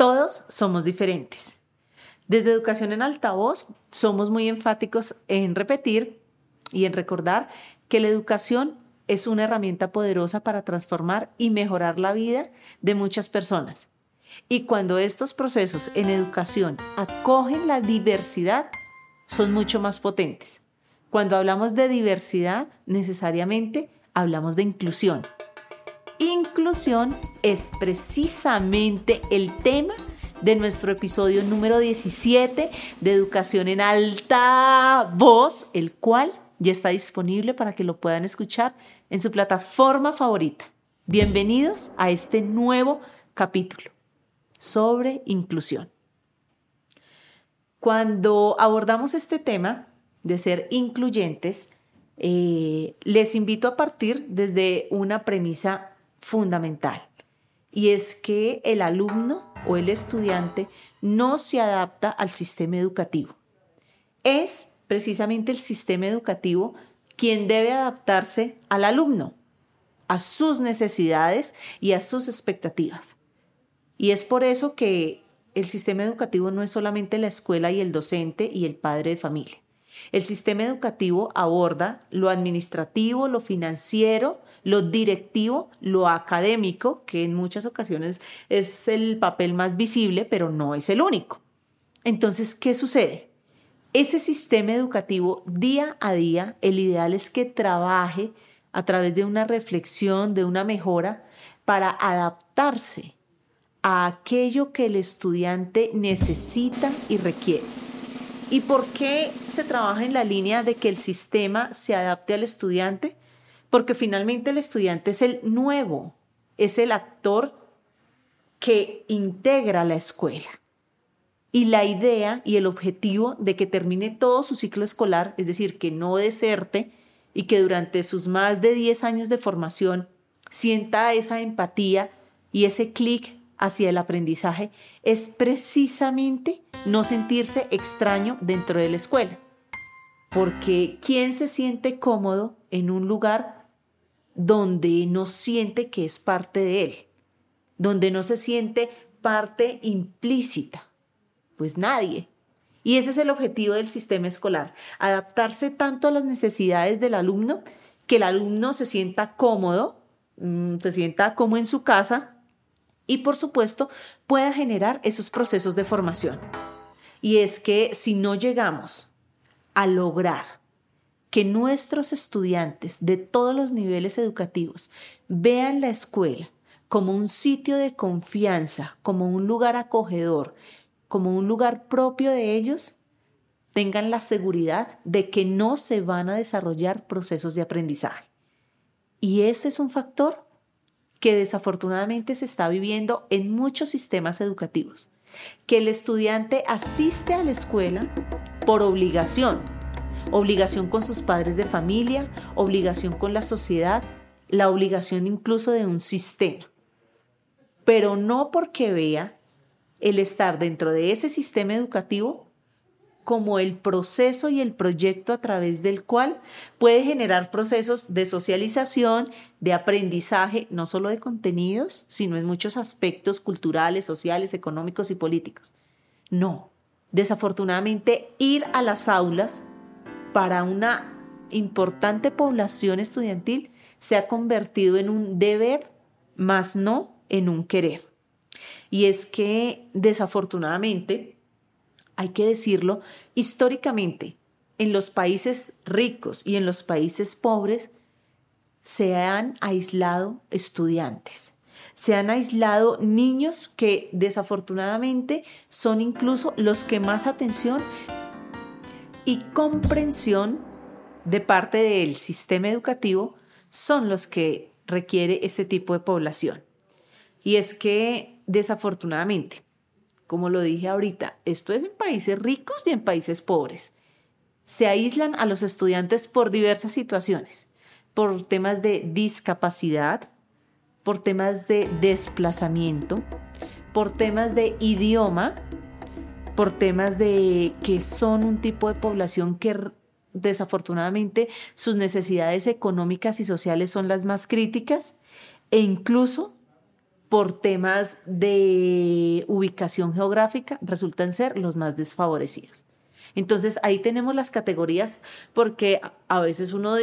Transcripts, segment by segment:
Todos somos diferentes. Desde Educación en Altavoz somos muy enfáticos en repetir y en recordar que la educación es una herramienta poderosa para transformar y mejorar la vida de muchas personas. Y cuando estos procesos en educación acogen la diversidad, son mucho más potentes. Cuando hablamos de diversidad, necesariamente hablamos de inclusión. Inclusión es precisamente el tema de nuestro episodio número 17 de Educación en Alta Voz, el cual ya está disponible para que lo puedan escuchar en su plataforma favorita. Bienvenidos a este nuevo capítulo sobre inclusión. Cuando abordamos este tema de ser incluyentes, eh, les invito a partir desde una premisa fundamental y es que el alumno o el estudiante no se adapta al sistema educativo. Es precisamente el sistema educativo quien debe adaptarse al alumno, a sus necesidades y a sus expectativas. Y es por eso que el sistema educativo no es solamente la escuela y el docente y el padre de familia. El sistema educativo aborda lo administrativo, lo financiero, lo directivo, lo académico, que en muchas ocasiones es el papel más visible, pero no es el único. Entonces, ¿qué sucede? Ese sistema educativo día a día, el ideal es que trabaje a través de una reflexión, de una mejora, para adaptarse a aquello que el estudiante necesita y requiere. ¿Y por qué se trabaja en la línea de que el sistema se adapte al estudiante? Porque finalmente el estudiante es el nuevo, es el actor que integra la escuela. Y la idea y el objetivo de que termine todo su ciclo escolar, es decir, que no deserte y que durante sus más de 10 años de formación sienta esa empatía y ese clic hacia el aprendizaje, es precisamente no sentirse extraño dentro de la escuela. Porque ¿quién se siente cómodo en un lugar donde no siente que es parte de él, donde no se siente parte implícita. Pues nadie. Y ese es el objetivo del sistema escolar, adaptarse tanto a las necesidades del alumno que el alumno se sienta cómodo, mm, se sienta como en su casa y por supuesto pueda generar esos procesos de formación. Y es que si no llegamos a lograr que nuestros estudiantes de todos los niveles educativos vean la escuela como un sitio de confianza, como un lugar acogedor, como un lugar propio de ellos, tengan la seguridad de que no se van a desarrollar procesos de aprendizaje. Y ese es un factor que desafortunadamente se está viviendo en muchos sistemas educativos, que el estudiante asiste a la escuela por obligación, obligación con sus padres de familia, obligación con la sociedad, la obligación incluso de un sistema. Pero no porque vea el estar dentro de ese sistema educativo como el proceso y el proyecto a través del cual puede generar procesos de socialización, de aprendizaje, no solo de contenidos, sino en muchos aspectos culturales, sociales, económicos y políticos. No, desafortunadamente ir a las aulas para una importante población estudiantil se ha convertido en un deber, más no en un querer. Y es que desafortunadamente, hay que decirlo, históricamente, en los países ricos y en los países pobres, se han aislado estudiantes, se han aislado niños que desafortunadamente son incluso los que más atención y comprensión de parte del sistema educativo son los que requiere este tipo de población. Y es que desafortunadamente, como lo dije ahorita, esto es en países ricos y en países pobres. Se aíslan a los estudiantes por diversas situaciones, por temas de discapacidad, por temas de desplazamiento, por temas de idioma por temas de que son un tipo de población que desafortunadamente sus necesidades económicas y sociales son las más críticas e incluso por temas de ubicación geográfica resultan ser los más desfavorecidos. Entonces ahí tenemos las categorías porque a veces uno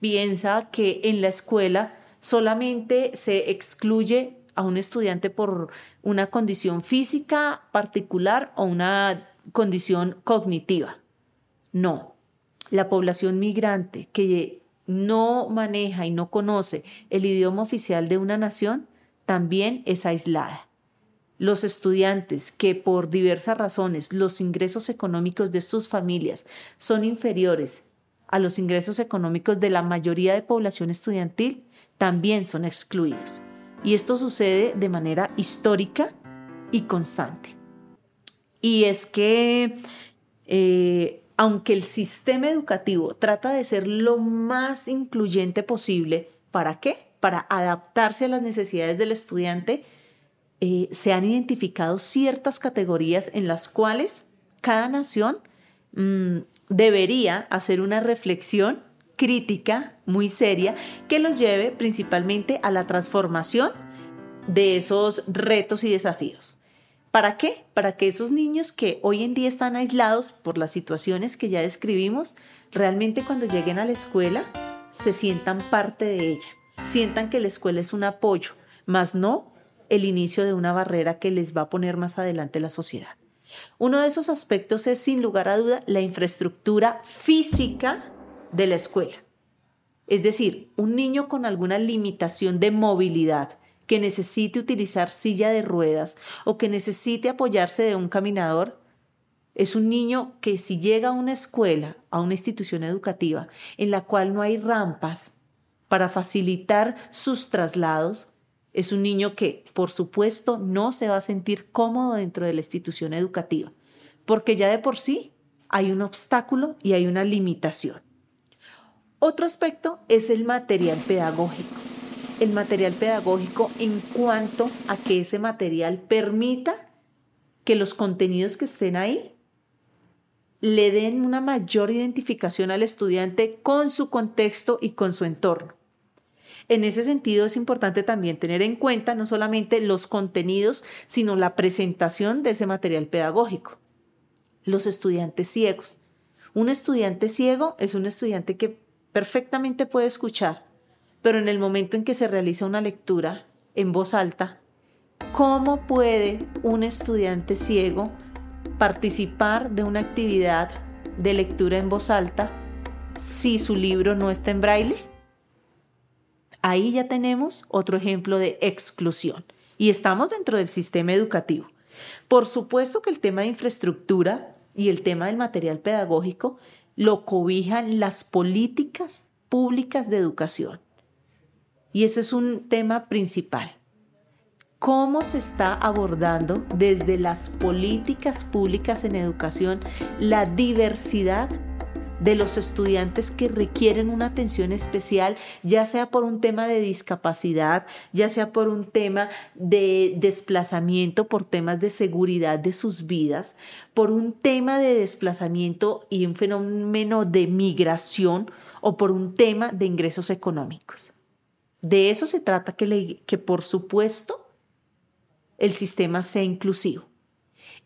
piensa que en la escuela solamente se excluye a un estudiante por una condición física particular o una condición cognitiva. No, la población migrante que no maneja y no conoce el idioma oficial de una nación también es aislada. Los estudiantes que por diversas razones los ingresos económicos de sus familias son inferiores a los ingresos económicos de la mayoría de población estudiantil también son excluidos. Y esto sucede de manera histórica y constante. Y es que, eh, aunque el sistema educativo trata de ser lo más incluyente posible, ¿para qué? Para adaptarse a las necesidades del estudiante, eh, se han identificado ciertas categorías en las cuales cada nación mm, debería hacer una reflexión crítica muy seria que los lleve principalmente a la transformación de esos retos y desafíos. ¿Para qué? Para que esos niños que hoy en día están aislados por las situaciones que ya describimos, realmente cuando lleguen a la escuela se sientan parte de ella, sientan que la escuela es un apoyo, más no el inicio de una barrera que les va a poner más adelante la sociedad. Uno de esos aspectos es, sin lugar a duda, la infraestructura física de la escuela. Es decir, un niño con alguna limitación de movilidad que necesite utilizar silla de ruedas o que necesite apoyarse de un caminador, es un niño que si llega a una escuela, a una institución educativa, en la cual no hay rampas para facilitar sus traslados, es un niño que, por supuesto, no se va a sentir cómodo dentro de la institución educativa, porque ya de por sí hay un obstáculo y hay una limitación. Otro aspecto es el material pedagógico. El material pedagógico en cuanto a que ese material permita que los contenidos que estén ahí le den una mayor identificación al estudiante con su contexto y con su entorno. En ese sentido es importante también tener en cuenta no solamente los contenidos, sino la presentación de ese material pedagógico. Los estudiantes ciegos. Un estudiante ciego es un estudiante que perfectamente puede escuchar, pero en el momento en que se realiza una lectura en voz alta, ¿cómo puede un estudiante ciego participar de una actividad de lectura en voz alta si su libro no está en braille? Ahí ya tenemos otro ejemplo de exclusión y estamos dentro del sistema educativo. Por supuesto que el tema de infraestructura y el tema del material pedagógico lo cobijan las políticas públicas de educación. Y eso es un tema principal. ¿Cómo se está abordando desde las políticas públicas en educación la diversidad de los estudiantes que requieren una atención especial, ya sea por un tema de discapacidad, ya sea por un tema de desplazamiento, por temas de seguridad de sus vidas, por un tema de desplazamiento y un fenómeno de migración o por un tema de ingresos económicos. De eso se trata que, por supuesto el sistema sea inclusivo.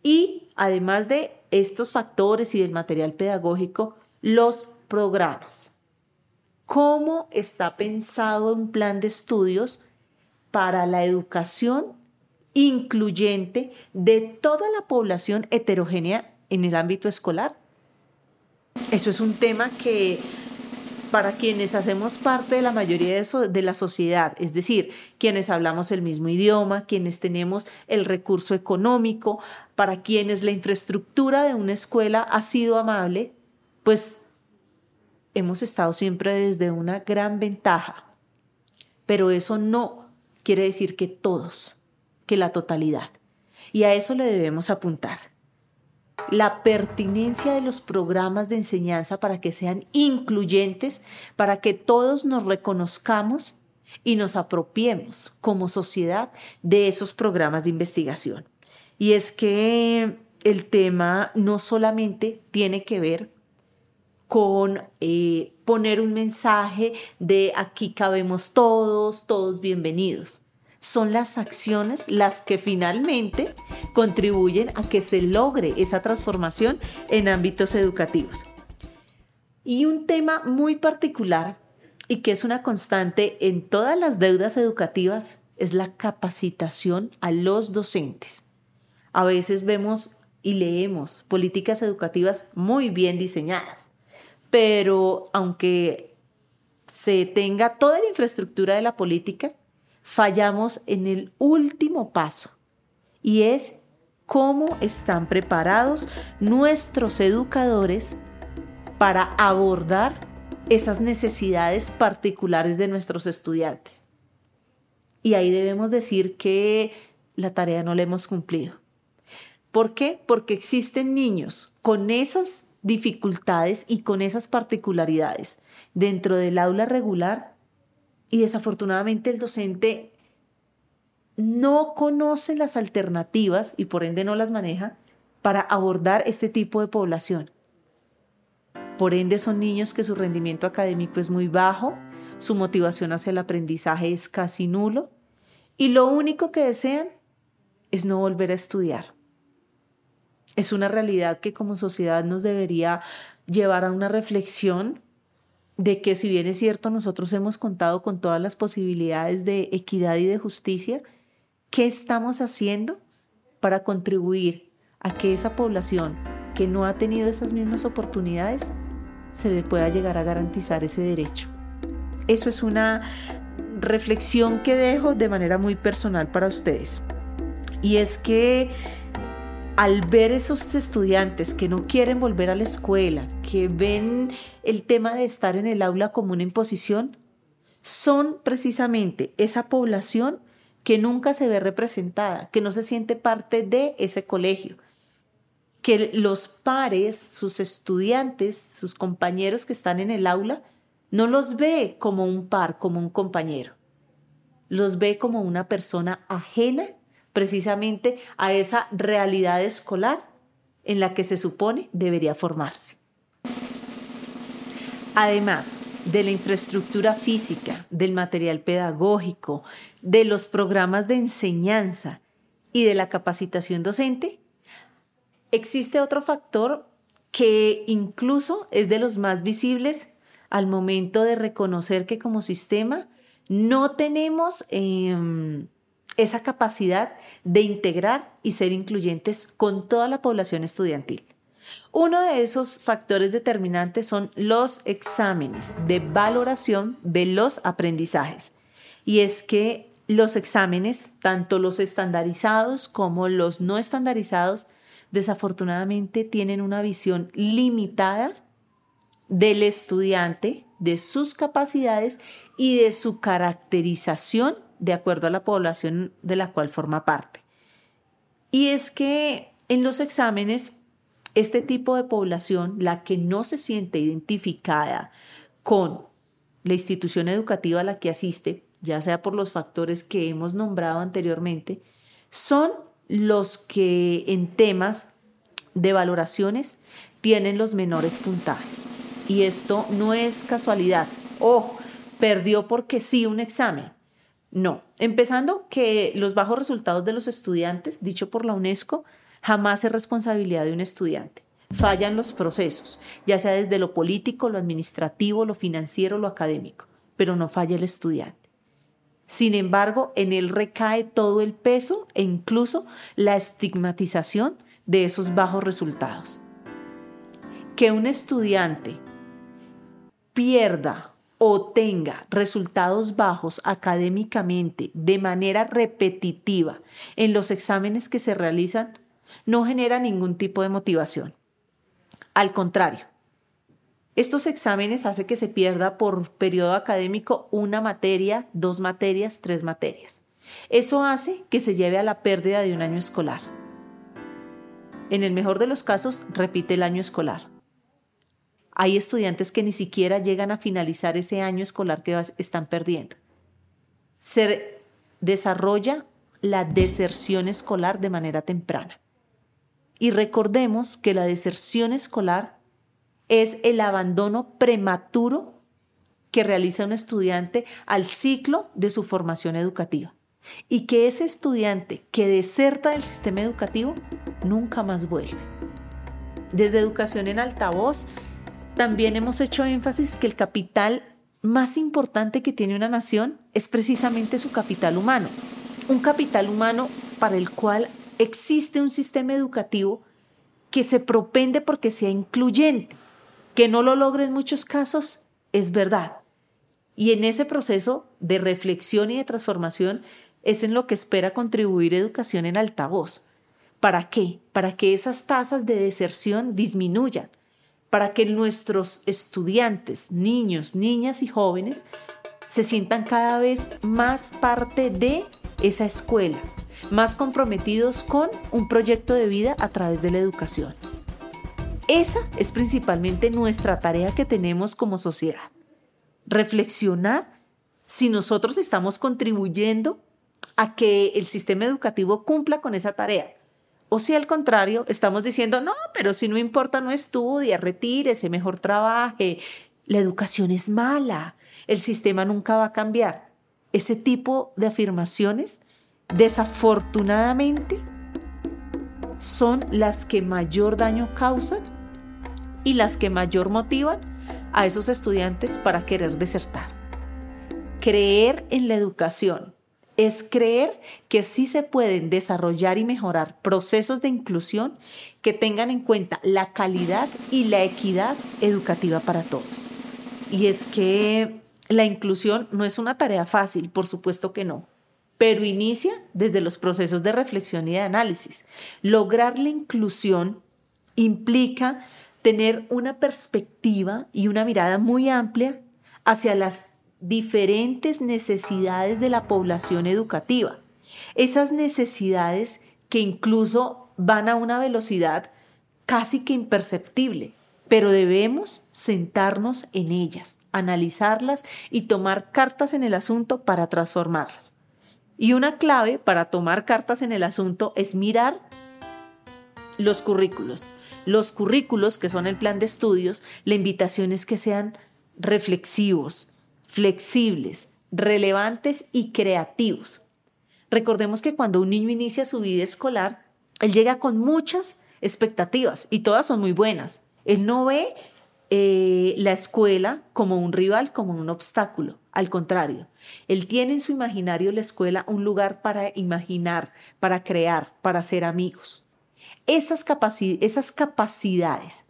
Y además de estos factores y del material pedagógico, los programas. ¿Cómo está pensado un plan de estudios para la educación incluyente de toda la población heterogénea en el ámbito escolar? Eso es un tema que para quienes hacemos parte de la mayoría de, la sociedad, es decir, quienes hablamos el mismo idioma, quienes tenemos el recurso económico, para quienes la infraestructura de una escuela ha sido amable, pues hemos estado siempre desde una gran ventaja. Pero eso no quiere decir que todos, que la totalidad. Y a eso le debemos apuntar. La pertinencia de los programas de enseñanza para que sean incluyentes, para que todos nos reconozcamos y nos apropiemos como sociedad de esos programas de investigación. Y es que el tema no solamente tiene que ver con eh, poner un mensaje de aquí cabemos todos, todos bienvenidos, son las acciones las que finalmente contribuyen a que se logre esa transformación en ámbitos educativos. Y un tema muy particular y que es una constante en todas las deudas educativas es la capacitación a los docentes. A veces vemos y leemos políticas educativas muy bien diseñadas, pero aunque se tenga toda la infraestructura de la política, fallamos en el último paso y es cómo están preparados nuestros educadores para abordar esas necesidades particulares de nuestros estudiantes. Y ahí debemos decir que la tarea no la hemos cumplido. ¿Por qué? Porque existen niños con esas dificultades y con esas particularidades dentro del aula regular y desafortunadamente el docente no conoce las alternativas y por ende no las maneja para abordar este tipo de población. Por ende son niños que su rendimiento académico es muy bajo, su motivación hacia el aprendizaje es casi nulo y lo único que desean es no volver a estudiar. Es una realidad que como sociedad nos debería llevar a una reflexión de que si bien es cierto nosotros hemos contado con todas las posibilidades de equidad y de justicia, ¿qué estamos haciendo para contribuir a que esa población que no ha tenido esas mismas oportunidades se le pueda llegar a garantizar ese derecho? Eso es una reflexión que dejo de manera muy personal para ustedes. Y es que al ver esos estudiantes que no quieren volver a la escuela, que ven el tema de estar en el aula como una imposición, son precisamente esa población que nunca se ve representada, que no se siente parte de ese colegio, que los pares, sus estudiantes, sus compañeros que están en el aula, no los ve como un par, como un compañero, los ve como una persona ajena precisamente a esa realidad escolar en la que se supone debería formarse. Además de la infraestructura física, del material pedagógico, de los programas de enseñanza y de la capacitación docente, existe otro factor que incluso es de los más visibles al momento de reconocer que como sistema no tenemos em, esa capacidad de integrar y ser incluyentes con toda la población estudiantil. Uno de esos factores determinantes son los exámenes de valoración de los aprendizajes. Y es que los exámenes, tanto los estandarizados como los no estandarizados, desafortunadamente tienen una visión limitada del estudiante, de sus capacidades y de su caracterización de acuerdo a la población de la cual forma parte. Y es que en los exámenes, este tipo de población, la que no se siente identificada con la institución educativa a la que asiste, ya sea por los factores que hemos nombrado anteriormente, son los que en temas de valoraciones tienen los menores puntajes. Y esto no es casualidad. Oh, perdió porque sí un examen. No, empezando que los bajos resultados de los estudiantes, dicho por la UNESCO, jamás es responsabilidad de un estudiante. Fallan los procesos, ya sea desde lo político, lo administrativo, lo financiero, lo académico, pero no falla el estudiante. Sin embargo, en él recae todo el peso e incluso la estigmatización de esos bajos resultados. Que un estudiante pierda o tenga resultados bajos académicamente de manera repetitiva en los exámenes que se realizan, no genera ningún tipo de motivación. Al contrario, estos exámenes hacen que se pierda por periodo académico una materia, dos materias, tres materias. Eso hace que se lleve a la pérdida de un año escolar. En el mejor de los casos, repite el año escolar. Hay estudiantes que ni siquiera llegan a finalizar ese año escolar que están perdiendo. Se desarrolla la deserción escolar de manera temprana. Y recordemos que la deserción escolar es el abandono prematuro que realiza un estudiante al ciclo de su formación educativa. y que ese estudiante que deserta del sistema educativo nunca más vuelve. Desde Educación en Altavoz también hemos hecho énfasis que el capital más importante que tiene una nación es precisamente su capital humano. Un capital humano para el cual existe un sistema educativo que se propende porque sea incluyente. Que no lo logre en muchos casos es verdad. Y en ese proceso de reflexión y de transformación es en lo que espera contribuir educación en altavoz. ¿Para qué? Para que esas tasas de deserción disminuyan, para que nuestros estudiantes, niños, niñas y jóvenes se sientan cada vez más parte de esa escuela, más comprometidos con un proyecto de vida a través de la educación. Esa es principalmente nuestra tarea que tenemos como sociedad. Reflexionar si nosotros estamos contribuyendo a que el sistema educativo cumpla con esa tarea. O si al contrario, estamos diciendo, no, pero si no importa, no estudia, retírese, mejor trabaje. La educación es mala, el sistema nunca va a cambiar. Ese tipo de afirmaciones, desafortunadamente, son las que mayor daño causan y las que mayor motivan a esos estudiantes para querer desertar. Creer en la educación es creer que sí se pueden desarrollar y mejorar procesos de inclusión que tengan en cuenta la calidad y la equidad educativa para todos. Y es que la inclusión no es una tarea fácil, por supuesto que no, pero inicia desde los procesos de reflexión y de análisis. Lograr la inclusión implica tener una perspectiva y una mirada muy amplia hacia las diferentes necesidades de la población educativa. Esas necesidades que incluso van a una velocidad casi que imperceptible, pero debemos sentarnos en ellas, analizarlas y tomar cartas en el asunto para transformarlas. Y una clave para tomar cartas en el asunto es mirar los currículos. Los currículos, que son el plan de estudios, la invitación es que sean reflexivos, flexibles, relevantes y creativos. Recordemos que cuando un niño inicia su vida escolar, él llega con muchas expectativas y todas son muy buenas. Él no ve eh, la escuela como un rival, como un obstáculo. Al contrario, él tiene en su imaginario la escuela un lugar para imaginar, para crear, para ser amigos. Esas, esas capacidades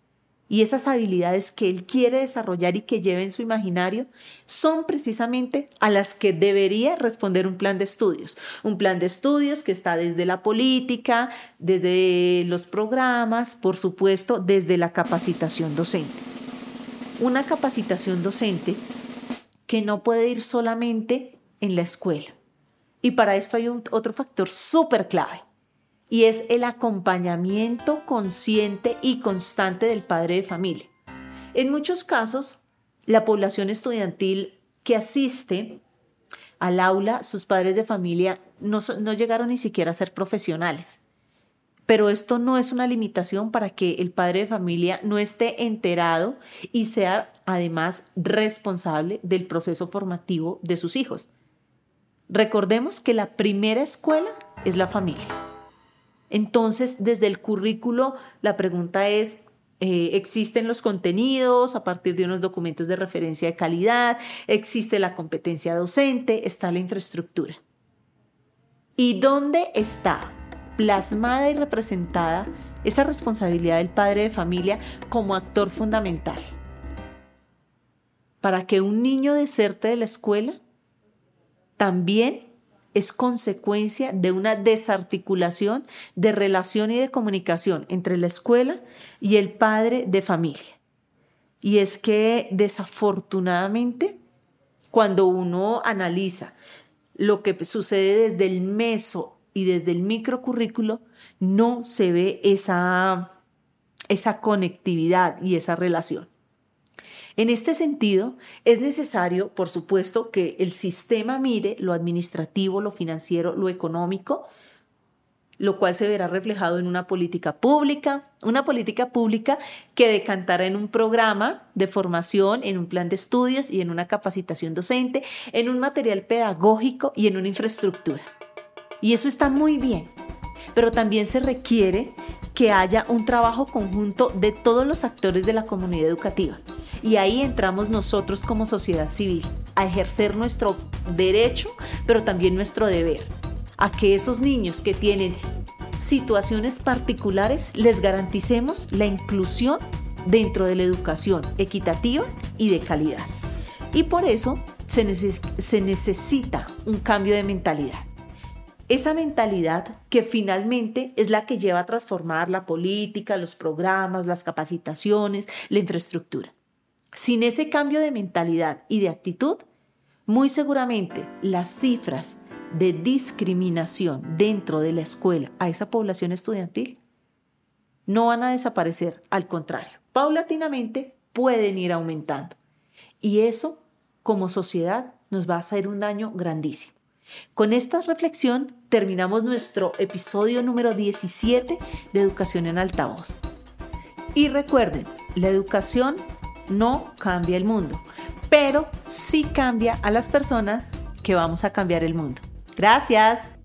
y esas habilidades que él quiere desarrollar y que lleve en su imaginario son precisamente a las que debería responder un plan de estudios. Un plan de estudios que está desde la política, desde los programas, por supuesto, desde la capacitación docente. Una capacitación docente que no puede ir solamente en la escuela. Y para esto hay un, otro factor súper clave y es el acompañamiento consciente y constante del padre de familia. En muchos casos, la población estudiantil que asiste al aula, sus padres de familia no, no llegaron ni siquiera a ser profesionales. Pero esto no es una limitación para que el padre de familia no esté enterado y sea además responsable del proceso formativo de sus hijos. Recordemos que la primera escuela es la familia. Entonces, desde el currículo, la pregunta es, eh, ¿existen los contenidos a partir de unos documentos de referencia de calidad? ¿Existe la competencia docente? ¿Está la infraestructura? ¿Y dónde está plasmada y representada esa responsabilidad del padre de familia como actor fundamental? Para que un niño deserte de la escuela, también es consecuencia de una desarticulación de relación y de comunicación entre la escuela y el padre de familia. Y es que desafortunadamente, cuando uno analiza lo que sucede desde el meso y desde el microcurrículo, no se ve esa, esa conectividad y esa relación. En este sentido, es necesario, por supuesto, que el sistema mire lo administrativo, lo financiero, lo económico, lo cual se verá reflejado en una política pública, una política pública que decantará en un programa de formación, en un plan de estudios y en una capacitación docente, en un material pedagógico y en una infraestructura. Y eso está muy bien, pero también se requiere que haya un trabajo conjunto de todos los actores de la comunidad educativa. Y ahí entramos nosotros como sociedad civil a ejercer nuestro derecho, pero también nuestro deber a que esos niños que tienen situaciones particulares les garanticemos la inclusión dentro de la educación equitativa y de calidad. Y por eso se, necesita un cambio de mentalidad. Esa mentalidad que finalmente es la que lleva a transformar la política, los programas, las capacitaciones, la infraestructura. Sin ese cambio de mentalidad y de actitud, muy seguramente las cifras de discriminación dentro de la escuela a esa población estudiantil no van a desaparecer, al contrario, paulatinamente pueden ir aumentando. Y eso, como sociedad, nos va a hacer un daño grandísimo. Con esta reflexión terminamos nuestro episodio número 17 de Educación en Altavoz. Y recuerden, la educación no cambia el mundo, pero sí cambia a las personas que vamos a cambiar el mundo. Gracias.